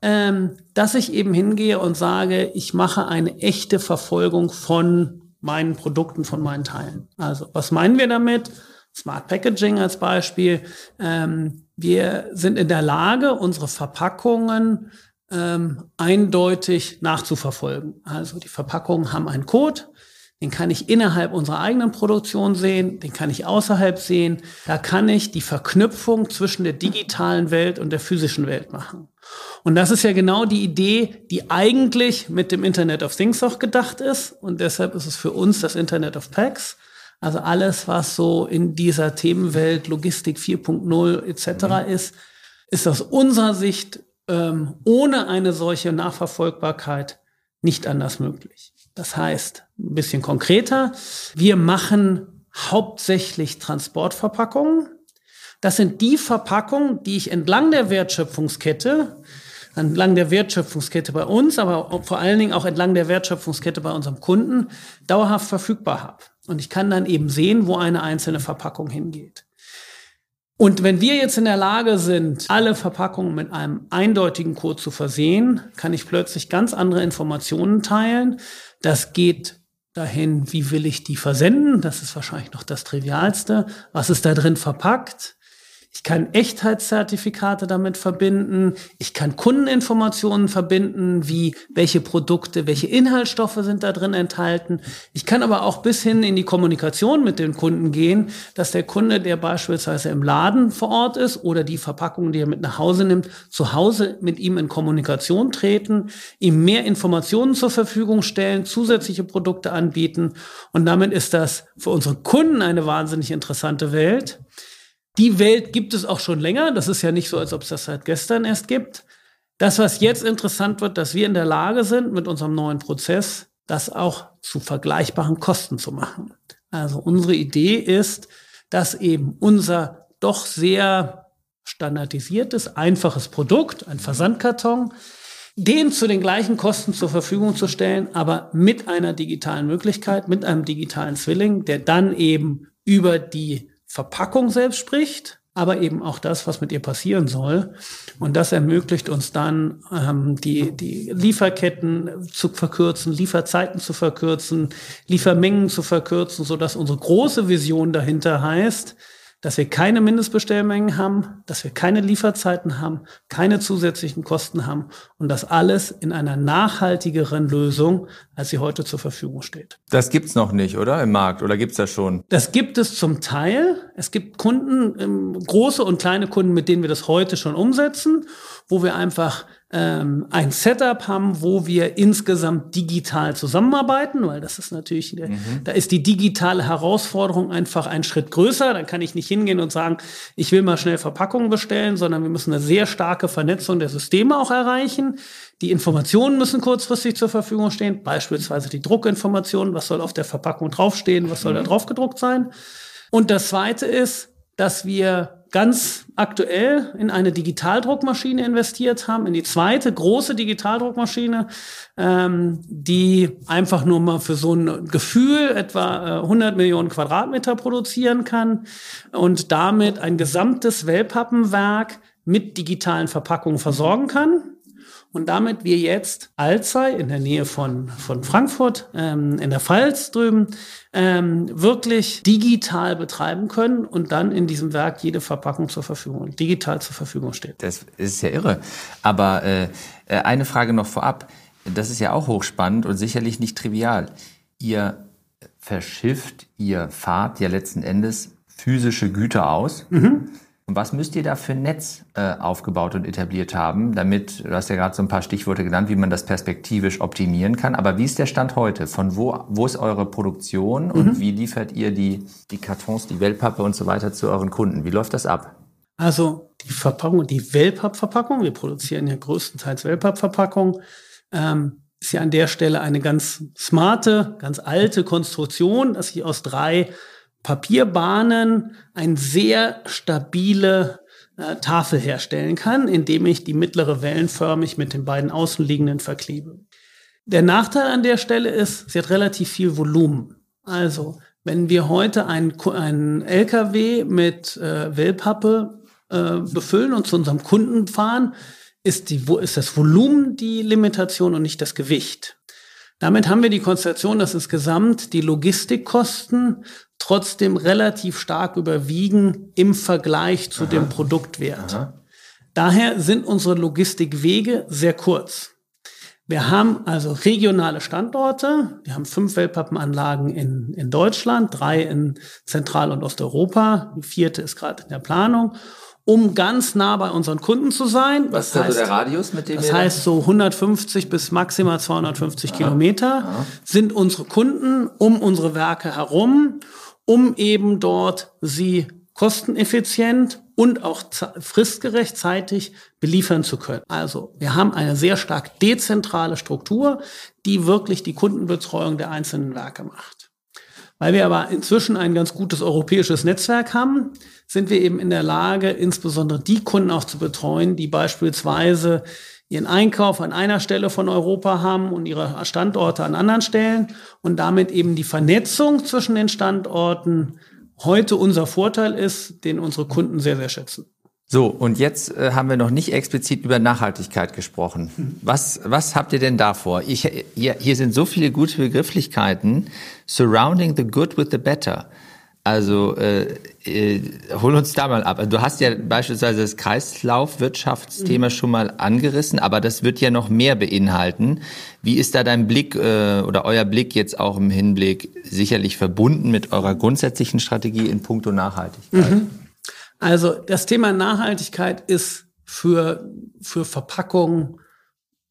ähm, dass ich eben hingehe und sage, ich mache eine echte Verfolgung von meinen Produkten, von meinen Teilen. Also was meinen wir damit? Smart Packaging als Beispiel. Ähm, wir sind in der Lage, unsere Verpackungen ähm, eindeutig nachzuverfolgen. Also die Verpackungen haben einen Code, den kann ich innerhalb unserer eigenen Produktion sehen, den kann ich außerhalb sehen. Da kann ich die Verknüpfung zwischen der digitalen Welt und der physischen Welt machen. Und das ist ja genau die Idee, die eigentlich mit dem Internet of Things auch gedacht ist. Und deshalb ist es für uns das Internet of Packs. Also alles, was so in dieser Themenwelt Logistik 4.0 etc. Mhm. ist, ist aus unserer Sicht ähm, ohne eine solche Nachverfolgbarkeit nicht anders möglich. Das heißt, ein bisschen konkreter, wir machen hauptsächlich Transportverpackungen. Das sind die Verpackungen, die ich entlang der Wertschöpfungskette, entlang der Wertschöpfungskette bei uns, aber vor allen Dingen auch entlang der Wertschöpfungskette bei unserem Kunden dauerhaft verfügbar habe. Und ich kann dann eben sehen, wo eine einzelne Verpackung hingeht. Und wenn wir jetzt in der Lage sind, alle Verpackungen mit einem eindeutigen Code zu versehen, kann ich plötzlich ganz andere Informationen teilen. Das geht dahin, wie will ich die versenden? Das ist wahrscheinlich noch das Trivialste. Was ist da drin verpackt? Ich kann Echtheitszertifikate damit verbinden. Ich kann Kundeninformationen verbinden, wie welche Produkte, welche Inhaltsstoffe sind da drin enthalten. Ich kann aber auch bis hin in die Kommunikation mit den Kunden gehen, dass der Kunde, der beispielsweise im Laden vor Ort ist oder die Verpackung, die er mit nach Hause nimmt, zu Hause mit ihm in Kommunikation treten, ihm mehr Informationen zur Verfügung stellen, zusätzliche Produkte anbieten. Und damit ist das für unsere Kunden eine wahnsinnig interessante Welt. Die Welt gibt es auch schon länger. Das ist ja nicht so, als ob es das seit gestern erst gibt. Das, was jetzt interessant wird, dass wir in der Lage sind, mit unserem neuen Prozess das auch zu vergleichbaren Kosten zu machen. Also unsere Idee ist, dass eben unser doch sehr standardisiertes, einfaches Produkt, ein Versandkarton, den zu den gleichen Kosten zur Verfügung zu stellen, aber mit einer digitalen Möglichkeit, mit einem digitalen Zwilling, der dann eben über die Verpackung selbst spricht, aber eben auch das, was mit ihr passieren soll. Und das ermöglicht uns dann, ähm, die, die Lieferketten zu verkürzen, Lieferzeiten zu verkürzen, Liefermengen zu verkürzen, so dass unsere große Vision dahinter heißt, dass wir keine Mindestbestellmengen haben, dass wir keine Lieferzeiten haben, keine zusätzlichen Kosten haben und das alles in einer nachhaltigeren Lösung, als sie heute zur Verfügung steht. Das gibt's noch nicht, oder? Im Markt oder gibt's das schon? Das gibt es zum Teil. Es gibt Kunden, ähm, große und kleine Kunden, mit denen wir das heute schon umsetzen, wo wir einfach ähm, ein Setup haben, wo wir insgesamt digital zusammenarbeiten, weil das ist natürlich, mhm. da ist die digitale Herausforderung einfach ein Schritt größer. Da kann ich nicht hingehen und sagen, ich will mal schnell Verpackungen bestellen, sondern wir müssen eine sehr starke Vernetzung der Systeme auch erreichen. Die Informationen müssen kurzfristig zur Verfügung stehen, beispielsweise die Druckinformationen, was soll auf der Verpackung draufstehen, was soll mhm. da drauf gedruckt sein. Und das Zweite ist, dass wir ganz aktuell in eine Digitaldruckmaschine investiert haben, in die zweite große Digitaldruckmaschine, ähm, die einfach nur mal für so ein Gefühl etwa äh, 100 Millionen Quadratmeter produzieren kann und damit ein gesamtes Wellpappenwerk mit digitalen Verpackungen versorgen kann und damit wir jetzt Alzey in der Nähe von, von Frankfurt, ähm, in der Pfalz drüben, ähm, wirklich digital betreiben können und dann in diesem Werk jede Verpackung zur Verfügung, digital zur Verfügung steht. Das ist ja irre. Aber äh, äh, eine Frage noch vorab. Das ist ja auch hochspannend und sicherlich nicht trivial. Ihr verschifft, ihr fahrt ja letzten Endes physische Güter aus. Mhm. Und was müsst ihr da für ein Netz äh, aufgebaut und etabliert haben, damit, du hast ja gerade so ein paar Stichworte genannt, wie man das perspektivisch optimieren kann. Aber wie ist der Stand heute? Von wo, wo ist eure Produktion und mhm. wie liefert ihr die, die Kartons, die Wellpappe und so weiter zu euren Kunden? Wie läuft das ab? Also die Verpackung, die Wellpappverpackung, wir produzieren ja größtenteils Wellpappverpackung, ähm, ist ja an der Stelle eine ganz smarte, ganz alte Konstruktion, dass sie aus drei Papierbahnen eine sehr stabile äh, Tafel herstellen kann, indem ich die mittlere wellenförmig mit den beiden außenliegenden verklebe. Der Nachteil an der Stelle ist, sie hat relativ viel Volumen. Also, wenn wir heute einen, einen LKW mit äh, Wellpappe äh, befüllen und zu unserem Kunden fahren, ist, die, ist das Volumen die Limitation und nicht das Gewicht. Damit haben wir die Konstellation, dass insgesamt die Logistikkosten trotzdem relativ stark überwiegen im Vergleich zu Aha. dem Produktwert. Aha. Daher sind unsere Logistikwege sehr kurz. Wir haben also regionale Standorte. Wir haben fünf Wellpappenanlagen in, in Deutschland, drei in Zentral- und Osteuropa. Die vierte ist gerade in der Planung um ganz nah bei unseren Kunden zu sein. Was ist also der Radius, mit dem Das heißt, so 150 bis maximal 250 Aha. Kilometer Aha. sind unsere Kunden um unsere Werke herum, um eben dort sie kosteneffizient und auch fristgerecht zeitig beliefern zu können. Also wir haben eine sehr stark dezentrale Struktur, die wirklich die Kundenbetreuung der einzelnen Werke macht. Weil wir aber inzwischen ein ganz gutes europäisches Netzwerk haben, sind wir eben in der Lage, insbesondere die Kunden auch zu betreuen, die beispielsweise ihren Einkauf an einer Stelle von Europa haben und ihre Standorte an anderen Stellen und damit eben die Vernetzung zwischen den Standorten heute unser Vorteil ist, den unsere Kunden sehr, sehr schätzen. So, und jetzt äh, haben wir noch nicht explizit über Nachhaltigkeit gesprochen. Was, was habt ihr denn da vor? Ich, hier, hier sind so viele gute Begrifflichkeiten. Surrounding the good with the better. Also äh, äh, hol uns da mal ab. Du hast ja beispielsweise das Kreislaufwirtschaftsthema mhm. schon mal angerissen, aber das wird ja noch mehr beinhalten. Wie ist da dein Blick äh, oder euer Blick jetzt auch im Hinblick sicherlich verbunden mit eurer grundsätzlichen Strategie in puncto Nachhaltigkeit? Mhm. Also das Thema Nachhaltigkeit ist für, für Verpackungen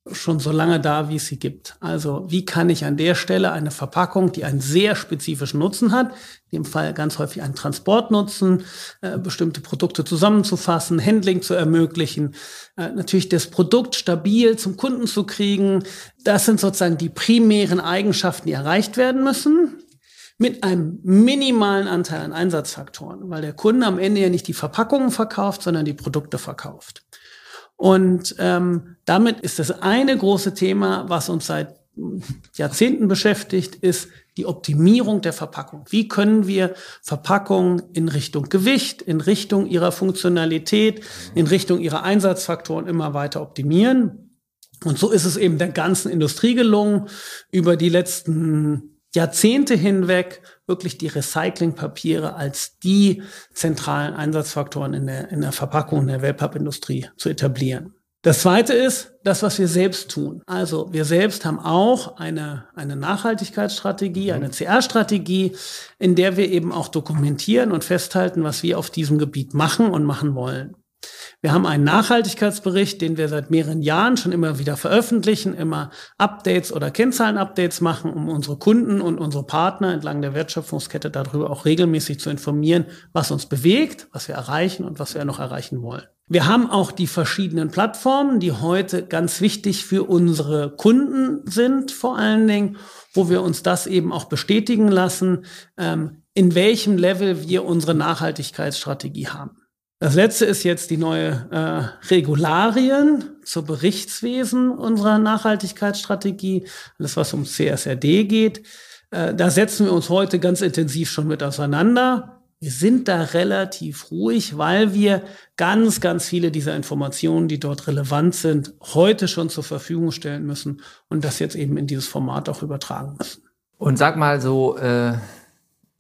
schon so lange da, wie es sie gibt. Also wie kann ich an der Stelle eine Verpackung, die einen sehr spezifischen Nutzen hat, in dem Fall ganz häufig einen Transportnutzen, äh, bestimmte Produkte zusammenzufassen, Handling zu ermöglichen, äh, natürlich das Produkt stabil zum Kunden zu kriegen. Das sind sozusagen die primären Eigenschaften, die erreicht werden müssen mit einem minimalen Anteil an Einsatzfaktoren, weil der Kunde am Ende ja nicht die Verpackungen verkauft, sondern die Produkte verkauft. Und ähm, damit ist das eine große Thema, was uns seit Jahrzehnten beschäftigt, ist die Optimierung der Verpackung. Wie können wir Verpackungen in Richtung Gewicht, in Richtung ihrer Funktionalität, in Richtung ihrer Einsatzfaktoren immer weiter optimieren? Und so ist es eben der ganzen Industrie gelungen, über die letzten Jahrzehnte hinweg wirklich die Recyclingpapiere als die zentralen Einsatzfaktoren in der, in der Verpackung der Wellpappindustrie zu etablieren. Das zweite ist das, was wir selbst tun. Also wir selbst haben auch eine, eine Nachhaltigkeitsstrategie, eine CR-Strategie, in der wir eben auch dokumentieren und festhalten, was wir auf diesem Gebiet machen und machen wollen. Wir haben einen Nachhaltigkeitsbericht, den wir seit mehreren Jahren schon immer wieder veröffentlichen, immer Updates oder Kennzahlen-Updates machen, um unsere Kunden und unsere Partner entlang der Wertschöpfungskette darüber auch regelmäßig zu informieren, was uns bewegt, was wir erreichen und was wir noch erreichen wollen. Wir haben auch die verschiedenen Plattformen, die heute ganz wichtig für unsere Kunden sind, vor allen Dingen, wo wir uns das eben auch bestätigen lassen, ähm, in welchem Level wir unsere Nachhaltigkeitsstrategie haben. Das letzte ist jetzt die neue äh, Regularien zur Berichtswesen unserer Nachhaltigkeitsstrategie, alles was um CSRD geht. Äh, da setzen wir uns heute ganz intensiv schon mit auseinander. Wir sind da relativ ruhig, weil wir ganz, ganz viele dieser Informationen, die dort relevant sind, heute schon zur Verfügung stellen müssen und das jetzt eben in dieses Format auch übertragen müssen. Und sag mal so, äh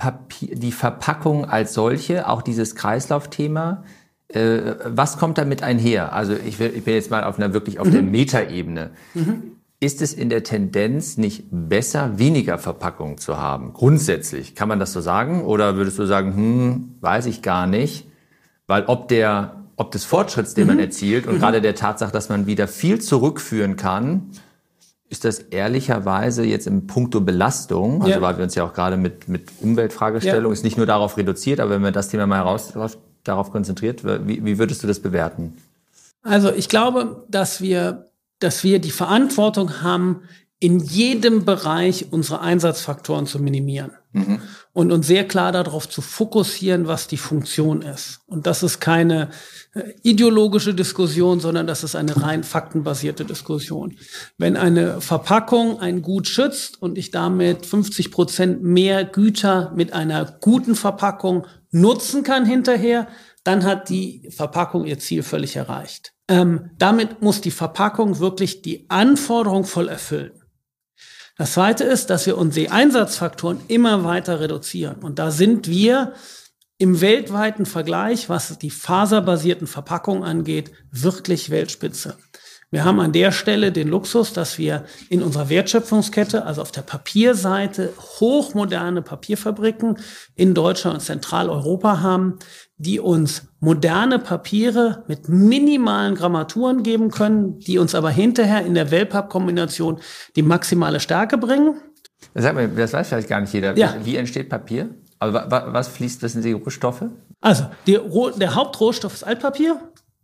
Papier, die Verpackung als solche, auch dieses Kreislaufthema, äh, was kommt damit einher? Also ich, will, ich bin jetzt mal auf einer wirklich auf mhm. der Metaebene. Mhm. Ist es in der Tendenz nicht besser, weniger Verpackung zu haben? Grundsätzlich, kann man das so sagen? Oder würdest du sagen, hm, weiß ich gar nicht? Weil ob der ob des Fortschritts, den mhm. man erzielt und mhm. gerade der Tatsache, dass man wieder viel zurückführen kann, ist das ehrlicherweise jetzt im Punkto Belastung, also ja. weil wir uns ja auch gerade mit, mit Umweltfragestellungen, ja. ist nicht nur darauf reduziert, aber wenn man das Thema mal heraus, darauf konzentriert, wie, wie würdest du das bewerten? Also ich glaube, dass wir, dass wir die Verantwortung haben, in jedem Bereich unsere Einsatzfaktoren zu minimieren mhm. und uns sehr klar darauf zu fokussieren, was die Funktion ist. Und das ist keine äh, ideologische Diskussion, sondern das ist eine rein faktenbasierte Diskussion. Wenn eine Verpackung ein Gut schützt und ich damit 50 Prozent mehr Güter mit einer guten Verpackung nutzen kann hinterher, dann hat die Verpackung ihr Ziel völlig erreicht. Ähm, damit muss die Verpackung wirklich die Anforderung voll erfüllen. Das zweite ist, dass wir unsere Einsatzfaktoren immer weiter reduzieren. Und da sind wir im weltweiten Vergleich, was die faserbasierten Verpackungen angeht, wirklich Weltspitze. Wir haben an der Stelle den Luxus, dass wir in unserer Wertschöpfungskette, also auf der Papierseite, hochmoderne Papierfabriken in Deutschland und Zentraleuropa haben, die uns moderne Papiere mit minimalen Grammaturen geben können, die uns aber hinterher in der Wellpapp-Kombination die maximale Stärke bringen. Sag mal, das weiß vielleicht gar nicht jeder. Ja. Wie entsteht Papier? Aber was fließt, was sind die Rohstoffe? Also, die, der Hauptrohstoff ist Altpapier.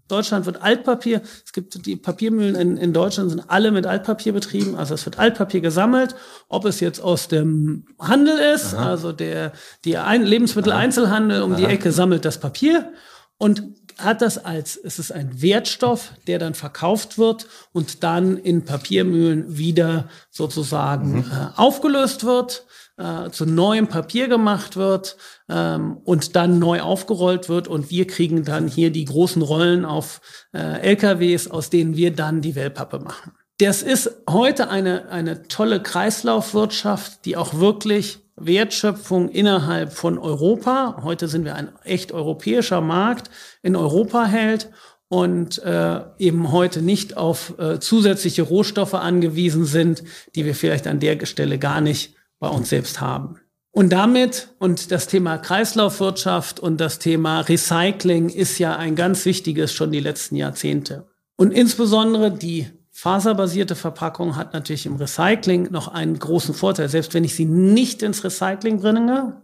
Deutschland wird Altpapier. Es gibt die Papiermühlen in, in Deutschland sind alle mit Altpapier betrieben. Also es wird Altpapier gesammelt, ob es jetzt aus dem Handel ist, Aha. also der die Ein Lebensmitteleinzelhandel um Aha. die Ecke sammelt das Papier und hat das als es ist ein Wertstoff, der dann verkauft wird und dann in Papiermühlen wieder sozusagen mhm. äh, aufgelöst wird äh, zu neuem Papier gemacht wird ähm, und dann neu aufgerollt wird und wir kriegen dann hier die großen Rollen auf äh, LKWs, aus denen wir dann die Wellpappe machen. Das ist heute eine, eine tolle Kreislaufwirtschaft, die auch wirklich Wertschöpfung innerhalb von Europa, heute sind wir ein echt europäischer Markt, in Europa hält und äh, eben heute nicht auf äh, zusätzliche Rohstoffe angewiesen sind, die wir vielleicht an der Stelle gar nicht bei uns selbst haben. Und damit, und das Thema Kreislaufwirtschaft und das Thema Recycling ist ja ein ganz wichtiges schon die letzten Jahrzehnte. Und insbesondere die faserbasierte Verpackung hat natürlich im Recycling noch einen großen Vorteil. Selbst wenn ich sie nicht ins Recycling bringe,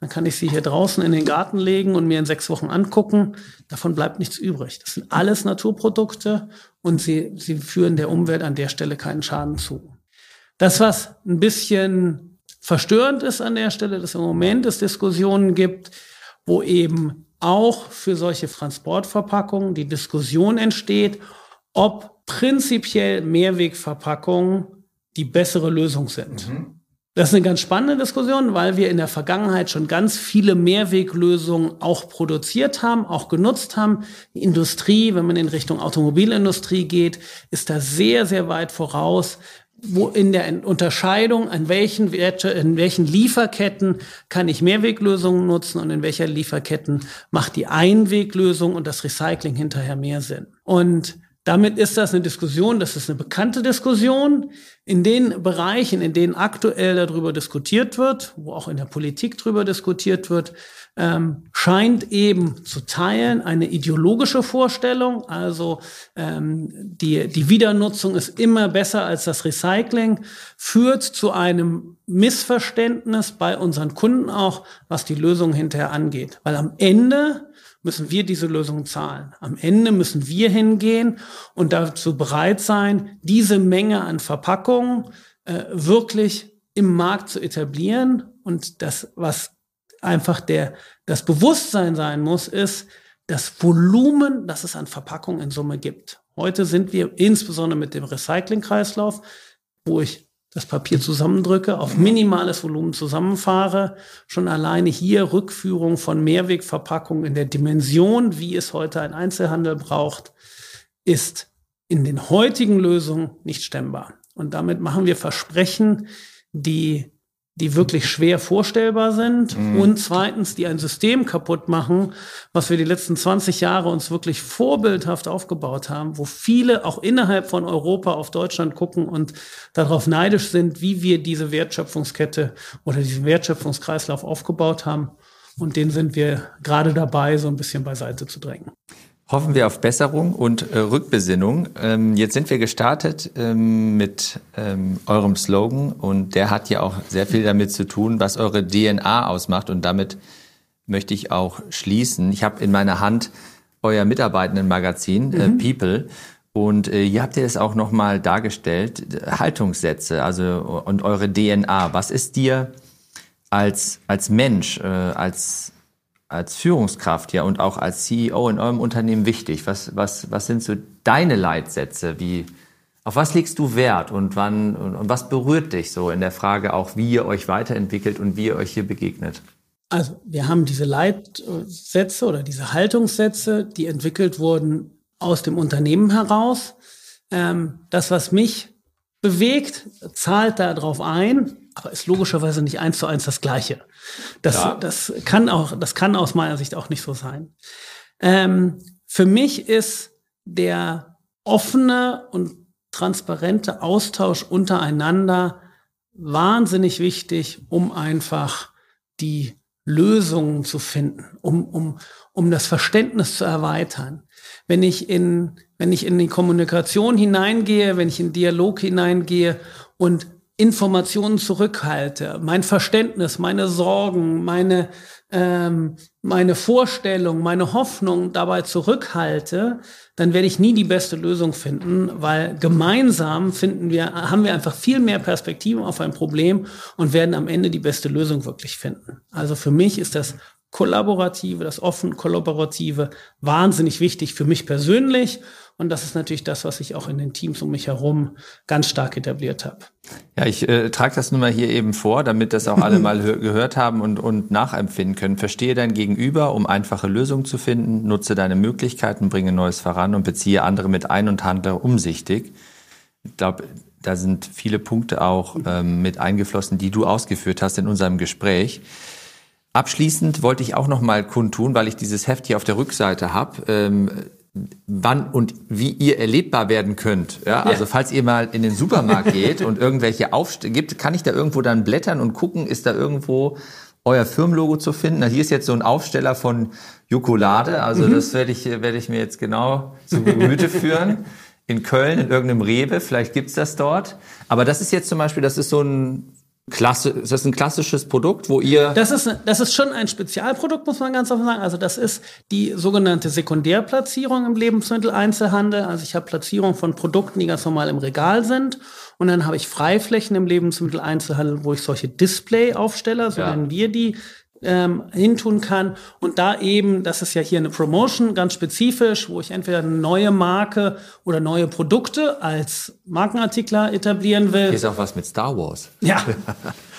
dann kann ich sie hier draußen in den Garten legen und mir in sechs Wochen angucken. Davon bleibt nichts übrig. Das sind alles Naturprodukte und sie, sie führen der Umwelt an der Stelle keinen Schaden zu. Das, was ein bisschen verstörend ist an der Stelle, dass im Moment es Diskussionen gibt, wo eben auch für solche Transportverpackungen die Diskussion entsteht, ob prinzipiell Mehrwegverpackungen die bessere Lösung sind. Mhm. Das ist eine ganz spannende Diskussion, weil wir in der Vergangenheit schon ganz viele Mehrweglösungen auch produziert haben, auch genutzt haben. Die Industrie, wenn man in Richtung Automobilindustrie geht, ist da sehr, sehr weit voraus wo in der Unterscheidung, an welchen Werte, in welchen Lieferketten kann ich Mehrweglösungen nutzen und in welcher Lieferketten macht die Einweglösung und das Recycling hinterher mehr Sinn. Und damit ist das eine Diskussion, das ist eine bekannte Diskussion. In den Bereichen, in denen aktuell darüber diskutiert wird, wo auch in der Politik darüber diskutiert wird, ähm, scheint eben zu teilen eine ideologische Vorstellung. Also ähm, die, die Wiedernutzung ist immer besser als das Recycling, führt zu einem Missverständnis bei unseren Kunden auch, was die Lösung hinterher angeht. Weil am Ende müssen wir diese Lösung zahlen. Am Ende müssen wir hingehen und dazu bereit sein, diese Menge an Verpackungen äh, wirklich im Markt zu etablieren. Und das, was einfach der, das Bewusstsein sein muss, ist das Volumen, das es an Verpackungen in Summe gibt. Heute sind wir insbesondere mit dem Recyclingkreislauf, wo ich das Papier zusammendrücke, auf minimales Volumen zusammenfahre, schon alleine hier Rückführung von Mehrwegverpackungen in der Dimension, wie es heute ein Einzelhandel braucht, ist in den heutigen Lösungen nicht stemmbar. Und damit machen wir Versprechen, die die wirklich schwer vorstellbar sind mhm. und zweitens, die ein System kaputt machen, was wir die letzten 20 Jahre uns wirklich vorbildhaft aufgebaut haben, wo viele auch innerhalb von Europa auf Deutschland gucken und darauf neidisch sind, wie wir diese Wertschöpfungskette oder diesen Wertschöpfungskreislauf aufgebaut haben. Und den sind wir gerade dabei, so ein bisschen beiseite zu drängen. Hoffen wir auf Besserung und äh, Rückbesinnung. Ähm, jetzt sind wir gestartet ähm, mit ähm, eurem Slogan und der hat ja auch sehr viel damit zu tun, was eure DNA ausmacht und damit möchte ich auch schließen. Ich habe in meiner Hand euer Mitarbeitendenmagazin äh, mhm. People und äh, hier habt ihr es auch nochmal dargestellt, Haltungssätze, also und eure DNA. Was ist dir als als Mensch, äh, als als Führungskraft ja und auch als CEO in eurem Unternehmen wichtig? Was, was, was sind so deine Leitsätze? Wie, auf was legst du Wert und wann und, was berührt dich so in der Frage auch, wie ihr euch weiterentwickelt und wie ihr euch hier begegnet? Also wir haben diese Leitsätze oder diese Haltungssätze, die entwickelt wurden aus dem Unternehmen heraus. Ähm, das, was mich bewegt, zahlt darauf ein, aber ist logischerweise nicht eins zu eins das Gleiche. Das, ja. das kann auch, das kann aus meiner Sicht auch nicht so sein. Ähm, für mich ist der offene und transparente Austausch untereinander wahnsinnig wichtig, um einfach die Lösungen zu finden, um, um, um das Verständnis zu erweitern. Wenn ich in, wenn ich in die Kommunikation hineingehe, wenn ich in Dialog hineingehe und Informationen zurückhalte, mein Verständnis, meine Sorgen, meine, ähm, meine Vorstellung, meine Hoffnung dabei zurückhalte, dann werde ich nie die beste Lösung finden, weil gemeinsam finden wir, haben wir einfach viel mehr Perspektiven auf ein Problem und werden am Ende die beste Lösung wirklich finden. Also für mich ist das Kollaborative, das offen Kollaborative wahnsinnig wichtig für mich persönlich und das ist natürlich das, was ich auch in den Teams um mich herum ganz stark etabliert habe. Ja, ich äh, trage das nun mal hier eben vor, damit das auch alle mal gehört haben und, und nachempfinden können. Verstehe dein Gegenüber, um einfache Lösungen zu finden, nutze deine Möglichkeiten, bringe Neues voran und beziehe andere mit ein und handle umsichtig. Ich glaube, da sind viele Punkte auch ähm, mit eingeflossen, die du ausgeführt hast in unserem Gespräch. Abschließend wollte ich auch noch mal kundtun, weil ich dieses Heft hier auf der Rückseite habe. Ähm, wann und wie ihr erlebbar werden könnt. Ja, also falls ihr mal in den Supermarkt geht und irgendwelche Aufstände gibt, kann ich da irgendwo dann blättern und gucken, ist da irgendwo euer Firmenlogo zu finden? Na, hier ist jetzt so ein Aufsteller von Jokolade, also mhm. das werde ich, werde ich mir jetzt genau zu Gemüte führen. In Köln, in irgendeinem Rewe, vielleicht gibt's das dort. Aber das ist jetzt zum Beispiel, das ist so ein Klasse, ist das ein klassisches Produkt, wo ihr. Das ist, das ist schon ein Spezialprodukt, muss man ganz offen sagen. Also das ist die sogenannte Sekundärplatzierung im Lebensmitteleinzelhandel. Also ich habe Platzierung von Produkten, die ganz normal im Regal sind. Und dann habe ich Freiflächen im Lebensmitteleinzelhandel, wo ich solche Display-Aufsteller, so ja. nennen wir die, ähm, hintun kann und da eben, das ist ja hier eine Promotion, ganz spezifisch, wo ich entweder eine neue Marke oder neue Produkte als Markenartikler etablieren will. Hier ist auch was mit Star Wars. Ja.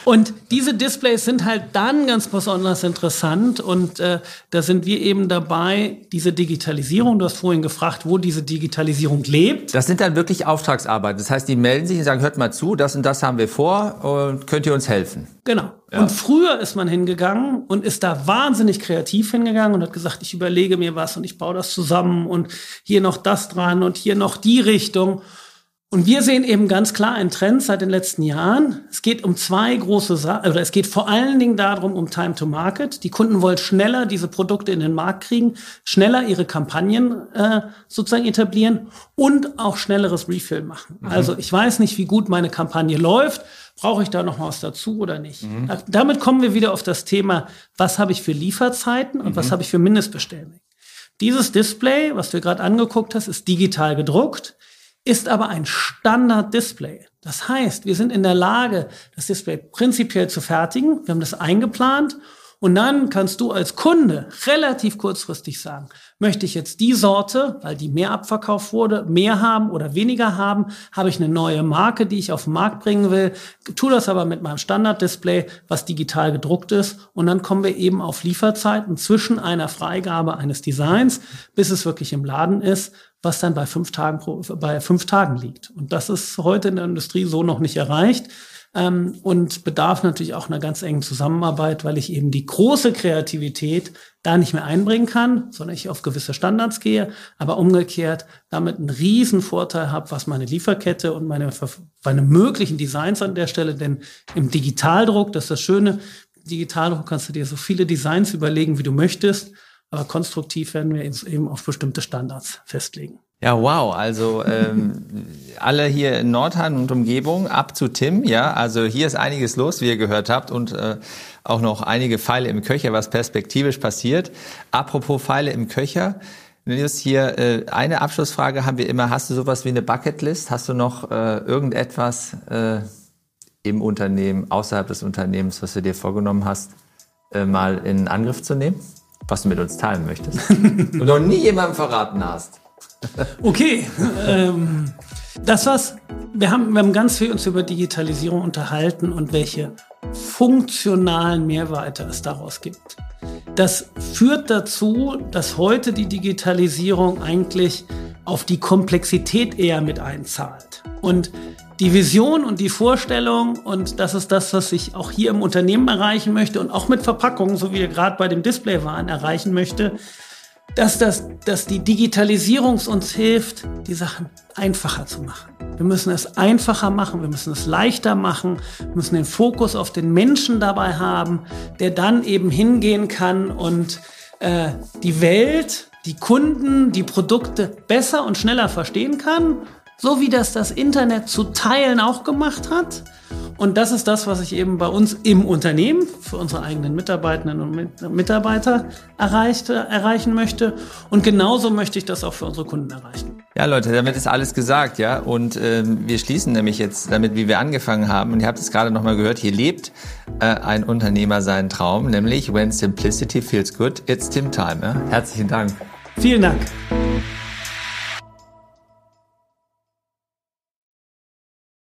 Und diese Displays sind halt dann ganz besonders interessant und äh, da sind wir eben dabei, diese Digitalisierung, du hast vorhin gefragt, wo diese Digitalisierung lebt. Das sind dann wirklich Auftragsarbeiten. Das heißt, die melden sich und sagen, hört mal zu, das und das haben wir vor und könnt ihr uns helfen? Genau. Ja. Und früher ist man hingegangen und ist da wahnsinnig kreativ hingegangen und hat gesagt, ich überlege mir was und ich baue das zusammen und hier noch das dran und hier noch die Richtung. Und wir sehen eben ganz klar einen Trend seit den letzten Jahren. Es geht um zwei große Sachen, oder es geht vor allen Dingen darum, um Time to Market. Die Kunden wollen schneller diese Produkte in den Markt kriegen, schneller ihre Kampagnen äh, sozusagen etablieren und auch schnelleres Refill machen. Mhm. Also ich weiß nicht, wie gut meine Kampagne läuft. Brauche ich da noch was dazu oder nicht? Mhm. Damit kommen wir wieder auf das Thema, was habe ich für Lieferzeiten und mhm. was habe ich für Mindestbestellungen. Dieses Display, was du gerade angeguckt hast, ist digital gedruckt ist aber ein Standard-Display. Das heißt, wir sind in der Lage, das Display prinzipiell zu fertigen. Wir haben das eingeplant und dann kannst du als Kunde relativ kurzfristig sagen, möchte ich jetzt die Sorte, weil die mehr abverkauft wurde, mehr haben oder weniger haben, habe ich eine neue Marke, die ich auf den Markt bringen will, tu das aber mit meinem Standarddisplay, was digital gedruckt ist und dann kommen wir eben auf Lieferzeiten zwischen einer Freigabe eines Designs, bis es wirklich im Laden ist, was dann bei fünf Tagen pro, bei fünf Tagen liegt. Und das ist heute in der Industrie so noch nicht erreicht ähm, und bedarf natürlich auch einer ganz engen Zusammenarbeit, weil ich eben die große Kreativität da nicht mehr einbringen kann, sondern ich auf gewisse Standards gehe, aber umgekehrt damit einen riesen Vorteil habe, was meine Lieferkette und meine, meine möglichen Designs an der Stelle, denn im Digitaldruck, das ist das Schöne, Digitaldruck kannst du dir so viele Designs überlegen, wie du möchtest, aber konstruktiv werden wir eben auf bestimmte Standards festlegen. Ja, wow. Also ähm, alle hier in Nordheim und Umgebung ab zu Tim. Ja, also hier ist einiges los, wie ihr gehört habt, und äh, auch noch einige Pfeile im Köcher, was perspektivisch passiert. Apropos Pfeile im Köcher. Nils, hier äh, eine Abschlussfrage haben wir immer. Hast du sowas wie eine Bucketlist? Hast du noch äh, irgendetwas äh, im Unternehmen, außerhalb des Unternehmens, was du dir vorgenommen hast, äh, mal in Angriff zu nehmen? Was du mit uns teilen möchtest? und noch nie jemandem verraten hast. Okay, ähm, das was wir haben, wir haben ganz viel uns über Digitalisierung unterhalten und welche funktionalen Mehrwerte es daraus gibt. Das führt dazu, dass heute die Digitalisierung eigentlich auf die Komplexität eher mit einzahlt. Und die Vision und die Vorstellung, und das ist das, was ich auch hier im Unternehmen erreichen möchte und auch mit Verpackungen, so wie wir gerade bei dem Display waren, erreichen möchte, dass, das, dass die Digitalisierung uns hilft, die Sachen einfacher zu machen. Wir müssen es einfacher machen, wir müssen es leichter machen, wir müssen den Fokus auf den Menschen dabei haben, der dann eben hingehen kann und äh, die Welt, die Kunden, die Produkte besser und schneller verstehen kann, so wie das das Internet zu Teilen auch gemacht hat und das ist das, was ich eben bei uns im Unternehmen für unsere eigenen Mitarbeitenden und Mitarbeiter erreicht, erreichen möchte. Und genauso möchte ich das auch für unsere Kunden erreichen. Ja, Leute, damit ist alles gesagt, ja. Und ähm, wir schließen nämlich jetzt damit, wie wir angefangen haben. Und ihr habt es gerade nochmal gehört, hier lebt äh, ein Unternehmer seinen Traum, nämlich When Simplicity Feels Good, it's Tim Time. Ja? Herzlichen Dank. Vielen Dank.